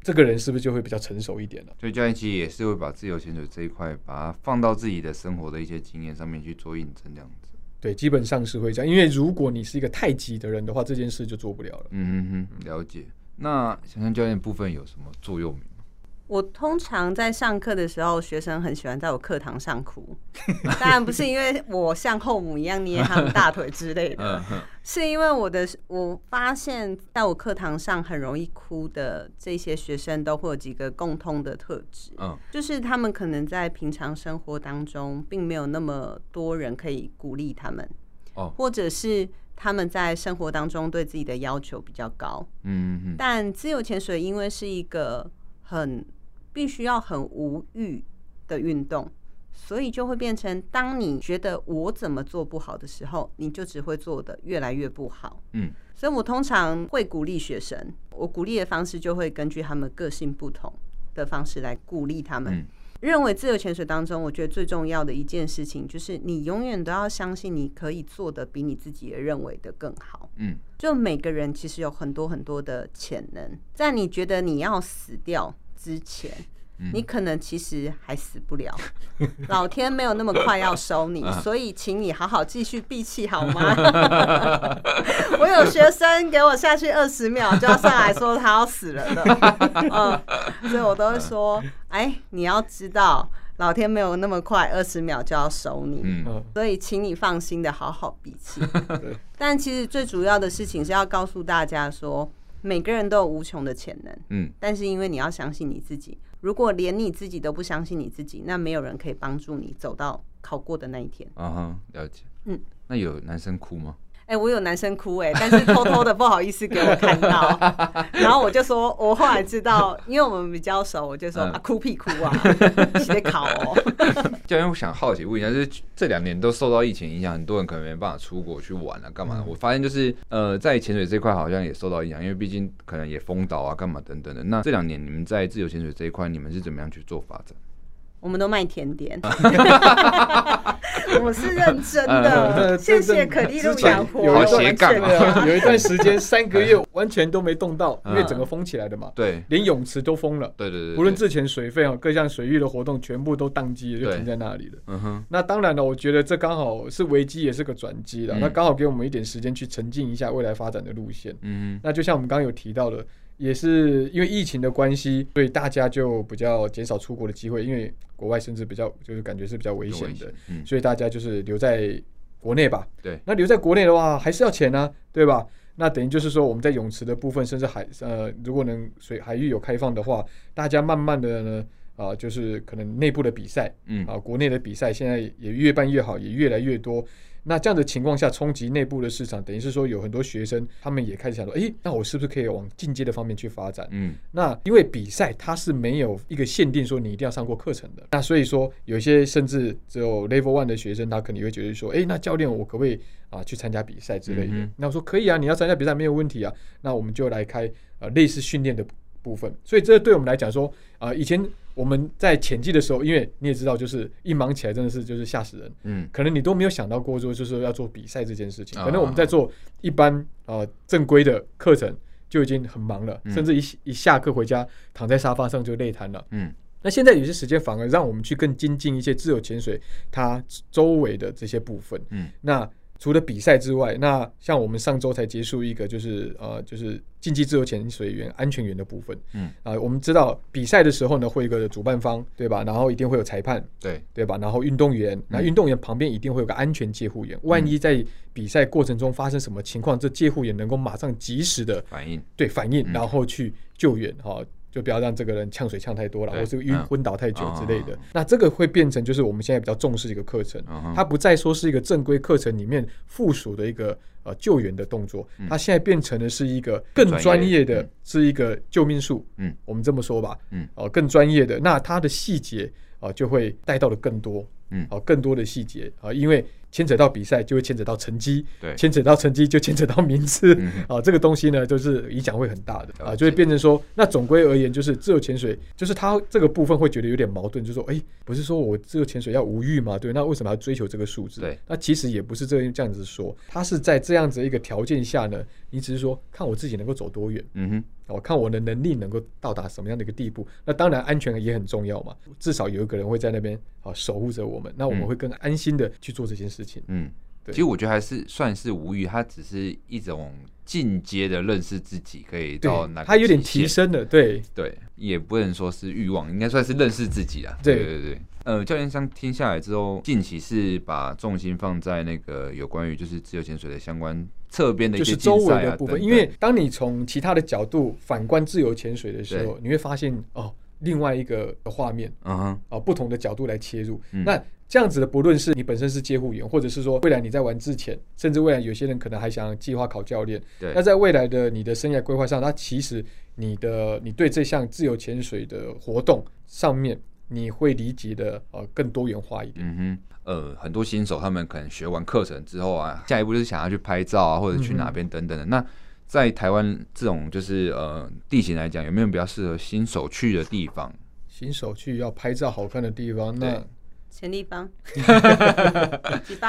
[SPEAKER 3] 这个人是不是就会比较成熟一点了？
[SPEAKER 1] 所以教练其实也是会把自由潜水这一块，把它放到自己的生活的一些经验上面去做印证，这样子。
[SPEAKER 3] 对，基本上是会这样。因为如果你是一个太急的人的话，这件事就做不了了。嗯
[SPEAKER 1] 嗯嗯，了解。那想象教练部分有什么座右铭？
[SPEAKER 4] 我通常在上课的时候，学生很喜欢在我课堂上哭。当然不是因为我像后母一样捏他们大腿之类的，是因为我的我发现在我课堂上很容易哭的这些学生都会有几个共通的特质，就是他们可能在平常生活当中并没有那么多人可以鼓励他们，或者是他们在生活当中对自己的要求比较高。嗯，但自由潜水因为是一个很必须要很无欲的运动，所以就会变成，当你觉得我怎么做不好的时候，你就只会做得越来越不好。嗯，所以我通常会鼓励学生，我鼓励的方式就会根据他们个性不同的方式来鼓励他们。嗯，认为自由潜水当中，我觉得最重要的一件事情就是，你永远都要相信你可以做得比你自己认为的更好。嗯，就每个人其实有很多很多的潜能，在你觉得你要死掉之前，你可能其实还死不了，老天没有那么快要收你，所以请你好好继续闭气好吗？我有学生给我下去二十秒就要上来说他要死了。的，嗯，所以我都会说，哎，你要知道，老天没有那么快，二十秒就要收你，所以请你放心的好好闭气。但其实最主要的事情是要告诉大家说。每个人都有无穷的潜能，嗯，但是因为你要相信你自己，如果连你自己都不相信你自己，那没有人可以帮助你走到考过的那一天。
[SPEAKER 1] 啊哈，了解。嗯，那有男生哭吗？
[SPEAKER 4] 哎、欸，我有男生哭哎、欸，但是偷偷的不好意思给我看到，然后我就说，我后来知道，因为我们比较熟，我就说、嗯、啊，哭屁哭啊，写考哦。
[SPEAKER 1] 教练，我想好奇问一下，就是这两年都受到疫情影响，很多人可能没办法出国去玩啊，干嘛的？我发现就是呃，在潜水这块好像也受到影响，因为毕竟可能也封岛啊，干嘛等等的。那这两年你们在自由潜水这一块，你们是怎么样去做发展？
[SPEAKER 4] 我们都卖甜点，我是认真的。谢谢可丽露养活
[SPEAKER 3] 有一段有一段时间三个月完全都没动到，因为整个封起来的嘛。对，连泳池都封了。对对对，无论之前水费啊，各项水域的活动全部都宕机了，就停在那里了。嗯哼。那当然了，我觉得这刚好是危机，也是个转机了。那刚好给我们一点时间去沉浸一下未来发展的路线。嗯。那就像我们刚刚有提到的。也是因为疫情的关系，所以大家就比较减少出国的机会，因为国外甚至比较就是感觉是比较危险的，嗯，所以大家就是留在国内吧。对，那留在国内的话还是要钱呢，对吧？那等于就是说我们在泳池的部分，甚至海呃，如果能水海域有开放的话，大家慢慢的呢啊，就是可能内部的比赛，嗯啊，国内的比赛现在也越办越好，也越来越多。那这样的情况下，冲击内部的市场，等于是说有很多学生，他们也开始想说，诶，那我是不是可以往进阶的方面去发展？嗯，那因为比赛它是没有一个限定说你一定要上过课程的，那所以说有些甚至只有 Level One 的学生，他可能会觉得说，诶，那教练我可不可以啊去参加比赛之类的？那我说可以啊，你要参加比赛没有问题啊，那我们就来开呃类似训练的部分。所以这对我们来讲说，啊、呃，以前。我们在前期的时候，因为你也知道，就是一忙起来真的是就是吓死人。嗯，可能你都没有想到过说，就是要做比赛这件事情。可能我们在做一般呃正规的课程就已经很忙了，甚至一一下课回家躺在沙发上就累瘫了。嗯，那现在有些时间反而让我们去更精进一些自由潜水它周围的这些部分。嗯，那。除了比赛之外，那像我们上周才结束一个，就是呃，就是竞技自由潜水员安全员的部分。嗯啊、呃，我们知道比赛的时候呢，会有个主办方，对吧？然后一定会有裁判，对对吧？然后运动员，那运动员旁边一定会有个安全戒护员。万一在比赛过程中发生什么情况，这戒护员能够马上及时的反应，对反应，然后去救援哈。就不要让这个人呛水呛太多了，或是晕昏倒太久之类的。那这个会变成就是我们现在比较重视一个课程，它不再说是一个正规课程里面附属的一个呃救援的动作，它现在变成的是一个更专业的，是一个救命术。嗯，我们这么说吧。嗯，哦，更专业的，那它的细节啊就会带到的更多。嗯，哦，更多的细节啊，因为。牵扯到比赛就会牵扯到成绩，
[SPEAKER 1] 对，
[SPEAKER 3] 牵扯到成绩就牵扯到名次，
[SPEAKER 1] 嗯、
[SPEAKER 3] 啊，这个东西呢，就是影响会很大的啊，就会变成说，那总归而言，就是自由潜水，就是他这个部分会觉得有点矛盾，就是说，哎、欸，不是说我自由潜水要无欲嘛？对，那为什么要追求这个数字？
[SPEAKER 1] 对，
[SPEAKER 3] 那其实也不是这样这样子说，他是在这样子一个条件下呢，你只是说看我自己能够走多远，
[SPEAKER 1] 嗯哼，
[SPEAKER 3] 我看我的能力能够到达什么样的一个地步。那当然安全也很重要嘛，至少有一个人会在那边啊守护着我们，那我们会更安心的去做这件事情。
[SPEAKER 1] 嗯。其实我觉得还是算是无语，它只是一种进阶的认识自己，可以到哪？
[SPEAKER 3] 它有点提升了，对
[SPEAKER 1] 对，也不能说是欲望，应该算是认识自己啊。
[SPEAKER 3] 对
[SPEAKER 1] 对对对。呃，教练相听下来之后，近期是把重心放在那个有关于就是自由潜水的相关侧边的一些竞赛啊部分，
[SPEAKER 3] 因为当你从其他的角度反观自由潜水的时候，你会发现哦，另外一个画面，啊，不同的角度来切入，那。这样子的，不论是你本身是接护员，或者是说未来你在玩之前，甚至未来有些人可能还想计划考教练。
[SPEAKER 1] 对。
[SPEAKER 3] 那在未来的你的生涯规划上，它其实你的你对这项自由潜水的活动上面，你会理解的呃更多元化一点。
[SPEAKER 1] 嗯哼。呃，很多新手他们可能学完课程之后啊，下一步就是想要去拍照啊，或者去哪边等等的。嗯、那在台湾这种就是呃地形来讲，有没有比较适合新手去的地方？
[SPEAKER 3] 新手去要拍照好看的地方，那。
[SPEAKER 4] 潜立方，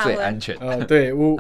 [SPEAKER 1] 最安全。
[SPEAKER 3] 呃，对，无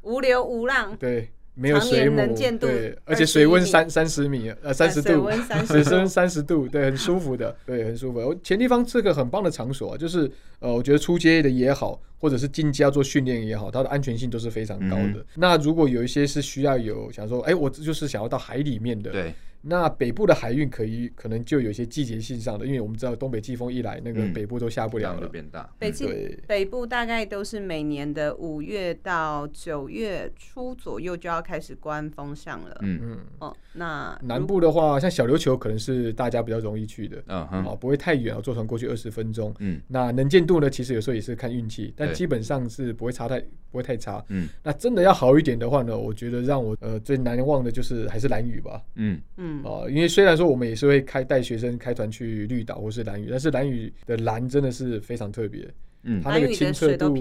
[SPEAKER 4] 无流无浪，
[SPEAKER 3] 对，没有水母，
[SPEAKER 4] 能见度，
[SPEAKER 3] 对，而且水温三三十米，呃，三十度，水深三十度，对，很舒服的，对，很舒服。前地方是个很棒的场所啊，就是呃，我觉得出街的也好，或者是进家做训练也好，它的安全性都是非常高的。那如果有一些是需要有想说，哎，我就是想要到海里面的，
[SPEAKER 1] 对。
[SPEAKER 3] 那北部的海运可以可能就有些季节性上的，因为我们知道东北季风一来，那个北部都下不了了，
[SPEAKER 1] 变大。
[SPEAKER 4] 北季北部大概都是每年的五月到九月初左右就要开始关风向了。
[SPEAKER 1] 嗯嗯。
[SPEAKER 4] 哦，那
[SPEAKER 3] 南部的话，像小琉球可能是大家比较容易去的，
[SPEAKER 1] 嗯哼，
[SPEAKER 3] 哦，不会太远，坐船过去二十分钟。
[SPEAKER 1] 嗯。
[SPEAKER 3] 那能见度呢，其实有时候也是看运气，但基本上是不会差太不会太差。
[SPEAKER 1] 嗯。
[SPEAKER 3] 那真的要好一点的话呢，我觉得让我呃最难忘的就是还是蓝雨吧。
[SPEAKER 1] 嗯
[SPEAKER 4] 嗯。
[SPEAKER 3] 哦，因为虽然。说我们也是会开带学生开团去绿岛或是蓝屿，但是蓝屿的蓝真的是非常特别。
[SPEAKER 1] 嗯，
[SPEAKER 3] 它那个清澈度。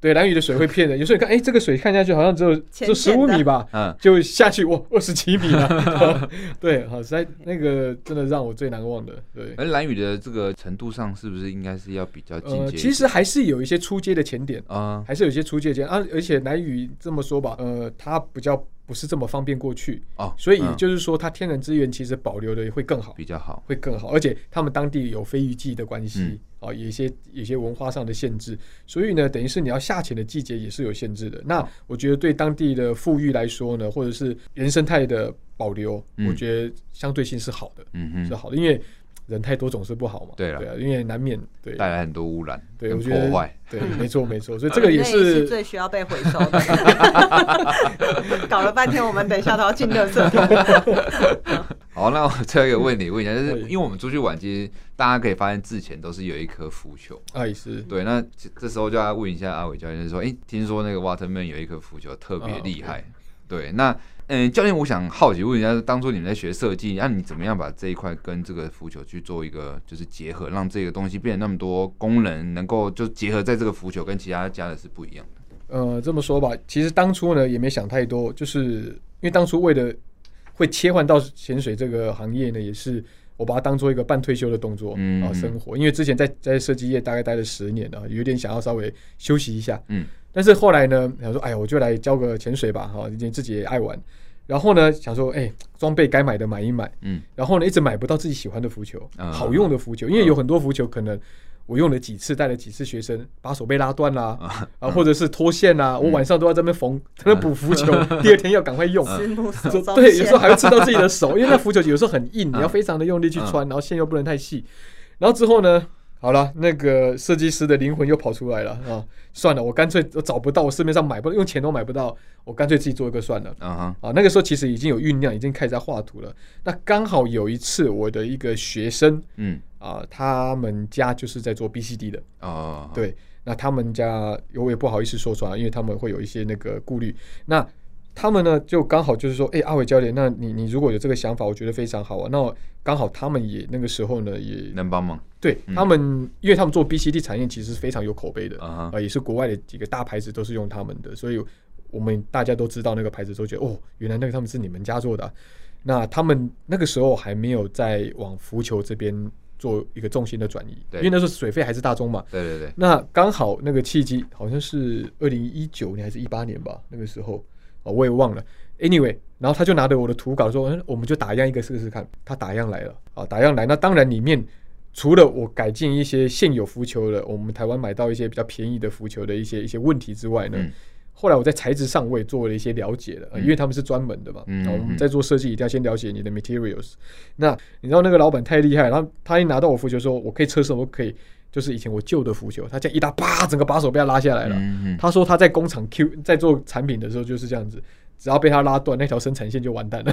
[SPEAKER 3] 对，蓝雨的水会骗人。有时候你看，哎、欸，这个水看下去好像只有就十五米吧，
[SPEAKER 1] 嗯，
[SPEAKER 3] 就下去哇，二十几米了。对，好，实在那个真的让我最难忘的。对，
[SPEAKER 1] 而蓝雨的这个程度上，是不是应该是要比较进阶、呃？
[SPEAKER 3] 其实还是有一些出阶的潜点
[SPEAKER 1] 啊，
[SPEAKER 3] 还是有一些出阶的潜点啊。而且蓝雨这么说吧，呃，它比较。不是这么方便过去。
[SPEAKER 1] 哦，
[SPEAKER 3] 所以也就是说，它天然资源其实保留的会更好，
[SPEAKER 1] 比较好，
[SPEAKER 3] 会更好。而且他们当地有非鱼季的关系，
[SPEAKER 1] 嗯、
[SPEAKER 3] 哦，有一些有些文化上的限制，所以呢，等于是你要下潜的季节也是有限制的。那我觉得对当地的富裕来说呢，或者是原生态的保留，
[SPEAKER 1] 嗯、
[SPEAKER 3] 我觉得相对性是好的，
[SPEAKER 1] 嗯哼，
[SPEAKER 3] 是好的，因为。人太多总是不好嘛，
[SPEAKER 1] 对了，
[SPEAKER 3] 对啊，因为难免对。
[SPEAKER 1] 带来很多污染，
[SPEAKER 3] 对，
[SPEAKER 1] 破坏，
[SPEAKER 3] 对，没错没错，所以这个也是
[SPEAKER 4] 最需要被回收的。搞了半天，我们等一下都要进垃圾桶。
[SPEAKER 1] 好，那我最后一个问题问一下，就是因为我们出去玩，其实大家可以发现之前都是有一颗浮球，
[SPEAKER 3] 哎是，
[SPEAKER 1] 对，那这时候就要问一下阿伟教练，就是说，哎，听说那个 Waterman 有一颗浮球特别厉害，对，那。嗯，教练，我想好奇问一下，当初你们在学设计，那你怎么样把这一块跟这个浮球去做一个就是结合，让这个东西变得那么多功能，能够就结合在这个浮球跟其他家的是不一样的？
[SPEAKER 3] 呃，这么说吧，其实当初呢也没想太多，就是因为当初为了会切换到潜水这个行业呢，也是我把它当做一个半退休的动作啊生活，因为之前在在设计业大概待了十年了，有点想要稍微休息一下，
[SPEAKER 1] 嗯。
[SPEAKER 3] 但是后来呢，想说，哎呀，我就来教个潜水吧，哈，因为自己也爱玩。然后呢，想说，哎，装备该买的买一买，
[SPEAKER 1] 嗯。
[SPEAKER 3] 然后呢，一直买不到自己喜欢的浮球，
[SPEAKER 1] 嗯、
[SPEAKER 3] 好用的浮球，因为有很多浮球可能我用了几次，带了几次学生，把手被拉断啦，啊，啊或者是脱线啦，嗯、我晚上都要在那边缝，在那补浮球，嗯、第二天要赶快用。
[SPEAKER 4] 嗯、
[SPEAKER 3] 对，有时候还会刺到自己的手，因为那浮球有时候很硬，你要非常的用力去穿，
[SPEAKER 1] 嗯、
[SPEAKER 3] 然后线又不能太细。然后之后呢？好了，那个设计师的灵魂又跑出来了啊！算了，我干脆我找不到，我市面上买不到，用钱都买不到，我干脆自己做一个算了。
[SPEAKER 1] Uh huh.
[SPEAKER 3] 啊，那个时候其实已经有酝酿，已经开始在画图了。那刚好有一次，我的一个学生，
[SPEAKER 1] 嗯
[SPEAKER 3] 啊，他们家就是在做 BCD 的
[SPEAKER 1] 啊，uh huh. 对，
[SPEAKER 3] 那他们家我也不好意思说出来，因为他们会有一些那个顾虑。那他们呢就刚好就是说，哎、欸，阿伟教练，那你你如果有这个想法，我觉得非常好啊。那刚好他们也那个时候呢也
[SPEAKER 1] 能帮忙，
[SPEAKER 3] 对、嗯、他们，因为他们做 BCD 产业其实是非常有口碑的啊、
[SPEAKER 1] uh huh.
[SPEAKER 3] 呃，也是国外的几个大牌子都是用他们的，所以我们大家都知道那个牌子，都觉得哦，原来那个他们是你们家做的、啊。那他们那个时候还没有在往浮球这边做一个重心的转移，
[SPEAKER 1] 对
[SPEAKER 3] 因为那时候水费还是大宗嘛。
[SPEAKER 1] 对对对。
[SPEAKER 3] 那刚好那个契机好像是二零一九年还是一八年吧，那个时候啊我也忘了。Anyway，然后他就拿着我的图稿说：“嗯，我们就打样一个试试看。”他打样来了啊，打样来。那当然里面除了我改进一些现有浮球的，我们台湾买到一些比较便宜的浮球的一些一些问题之外呢。嗯后来我在材质上我也做了一些了解了，嗯、因为他们是专门的嘛。嗯，我们在做设计一定要先了解你的 materials。那你知道那个老板太厉害，然后他一拿到我浮球说，我可以测试，我可以，就是以前我旧的浮球，他这样一打，啪，整个把手被他拉下来了。他说他在工厂 Q 在做产品的时候就是这样子，只要被他拉断，那条生产线就完蛋了。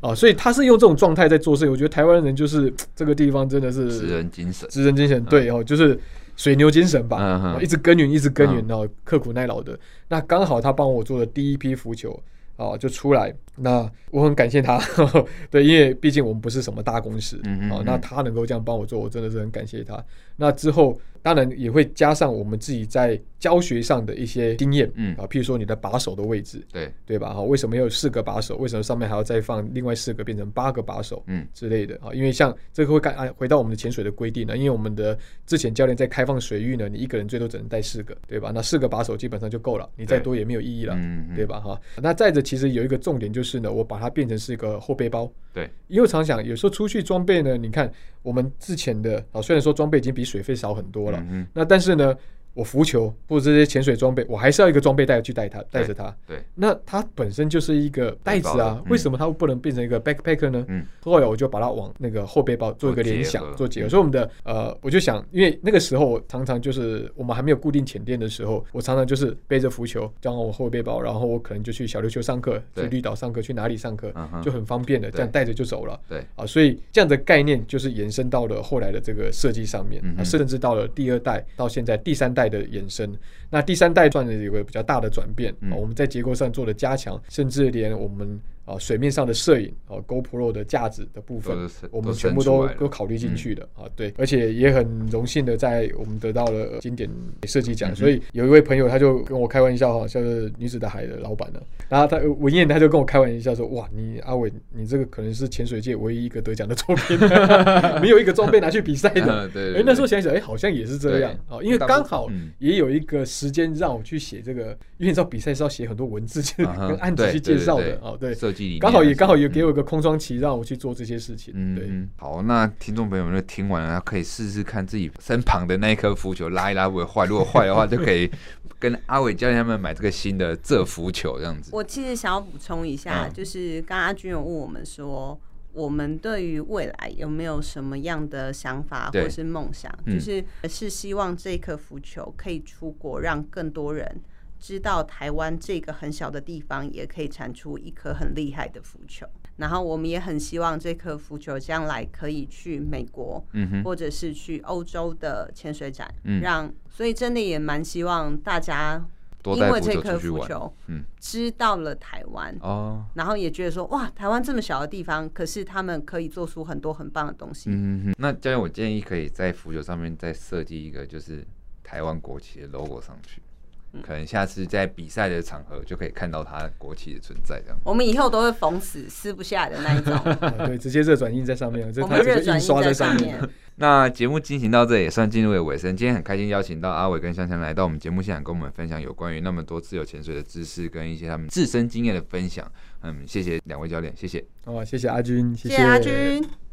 [SPEAKER 3] 啊，所以他是用这种状态在做事。我觉得台湾人就是这个地方真的是
[SPEAKER 1] 职人精神，
[SPEAKER 3] 职人精神，对哦，就是。水牛精神吧，一直耕耘，一直耕耘，然后刻苦耐劳的。那刚好他帮我做的第一批浮球啊，就出来。那我很感谢他，对，因为毕竟我们不是什么大公司，嗯嗯，那他能够这样帮我做，我真的是很感谢他。那之后。当然也会加上我们自己在教学上的一些经验，嗯啊，譬如说你的把手的位置，
[SPEAKER 1] 对
[SPEAKER 3] 对吧？哈，为什么有四个把手？为什么上面还要再放另外四个，变成八个把手，嗯之类的啊？因为像这个会看啊，回到我们的潜水的规定呢，因为我们的之前教练在开放水域呢，你一个人最多只能带四个，对吧？那四个把手基本上就够了，你再多也没有意义了，对，对吧？哈，那再者，其实有一个重点就是呢，我把它变成是一个后背包，
[SPEAKER 1] 对，
[SPEAKER 3] 因为我常想有时候出去装备呢，你看我们之前的啊，虽然说装备已经比水费少很多了，嗯，那但。是呢。我浮球或者这些潜水装备，我还是要一个装备袋去带它，带着它。
[SPEAKER 1] 对，
[SPEAKER 3] 那它本身就是一个袋子啊，为什么它不能变成一个 backpacker 呢？嗯，后来我就把它往那个后背包做一个联想，做结合。所以我们的呃，我就想，因为那个时候我常常就是我们还没有固定潜店的时候，我常常就是背着浮球装我后背包，然后我可能就去小琉球上课，去绿岛上课，去哪里上课，就很方便的，这样带着就走了。
[SPEAKER 1] 对。
[SPEAKER 3] 啊，所以这样的概念就是延伸到了后来的这个设计上面，甚至到了第二代，到现在第三代的延伸。那第三代算是有个比较大的转变，嗯、我们在结构上做了加强，甚至连我们。啊，水面上的摄影啊，GoPro 的架子的部分，我们全部都都考虑进去的啊。对，而且也很荣幸的在我们得到了经典设计奖。所以有一位朋友他就跟我开玩笑哈，像是女子的海的老板呢，然后他文彦他就跟我开玩笑说：“哇，你阿伟，你这个可能是潜水界唯一一个得奖的作品，没有一个装备拿去比赛的。”对，哎，那时候想想，哎，好像也是这样啊，因为刚好也有一个时间让我去写这个，因为你知道比赛是要写很多文字，就是跟案子去介绍的哦。对。设计刚好也刚好也给我一个空窗期，让我去做这些事情。嗯，对。
[SPEAKER 1] 好，那听众朋友们就听完了，可以试试看自己身旁的那一颗浮球拉一拉会坏，如果坏的话，就可以跟阿伟教练他们买这个新的这浮球这样子。
[SPEAKER 4] 我其实想要补充一下，就是刚刚阿军有问我们说，我们对于未来有没有什么样的想法或是梦想？就是是希望这颗浮球可以出国，让更多人。知道台湾这个很小的地方也可以产出一颗很厉害的浮球，然后我们也很希望这颗浮球将来可以去美国，嗯哼，或者是去欧洲的潜水展，嗯，让所以真的也蛮希望大家因为这颗浮球，嗯，知道了台湾哦，然后也觉得说哇，台湾这么小的地方，可是他们可以做出很多很棒的东西。
[SPEAKER 1] 嗯哼，那教练，我建议可以在浮球上面再设计一个就是台湾国旗的 logo 上去。可能下次在比赛的场合就可以看到他国旗的存在，这样。
[SPEAKER 4] 我们以后都会缝死撕不下的那一种。
[SPEAKER 3] 对，直接热转印在上面，
[SPEAKER 4] 我们热转印在上面。
[SPEAKER 1] 那节目进行到这也算进入了尾声。今天很开心邀请到阿伟跟香香来到我们节目现场，跟我们分享有关于那么多自由潜水的知识跟一些他们自身经验的分享。嗯，谢谢两位教练，谢谢。
[SPEAKER 3] 哦，谢谢阿军，谢谢，
[SPEAKER 4] 谢谢阿军。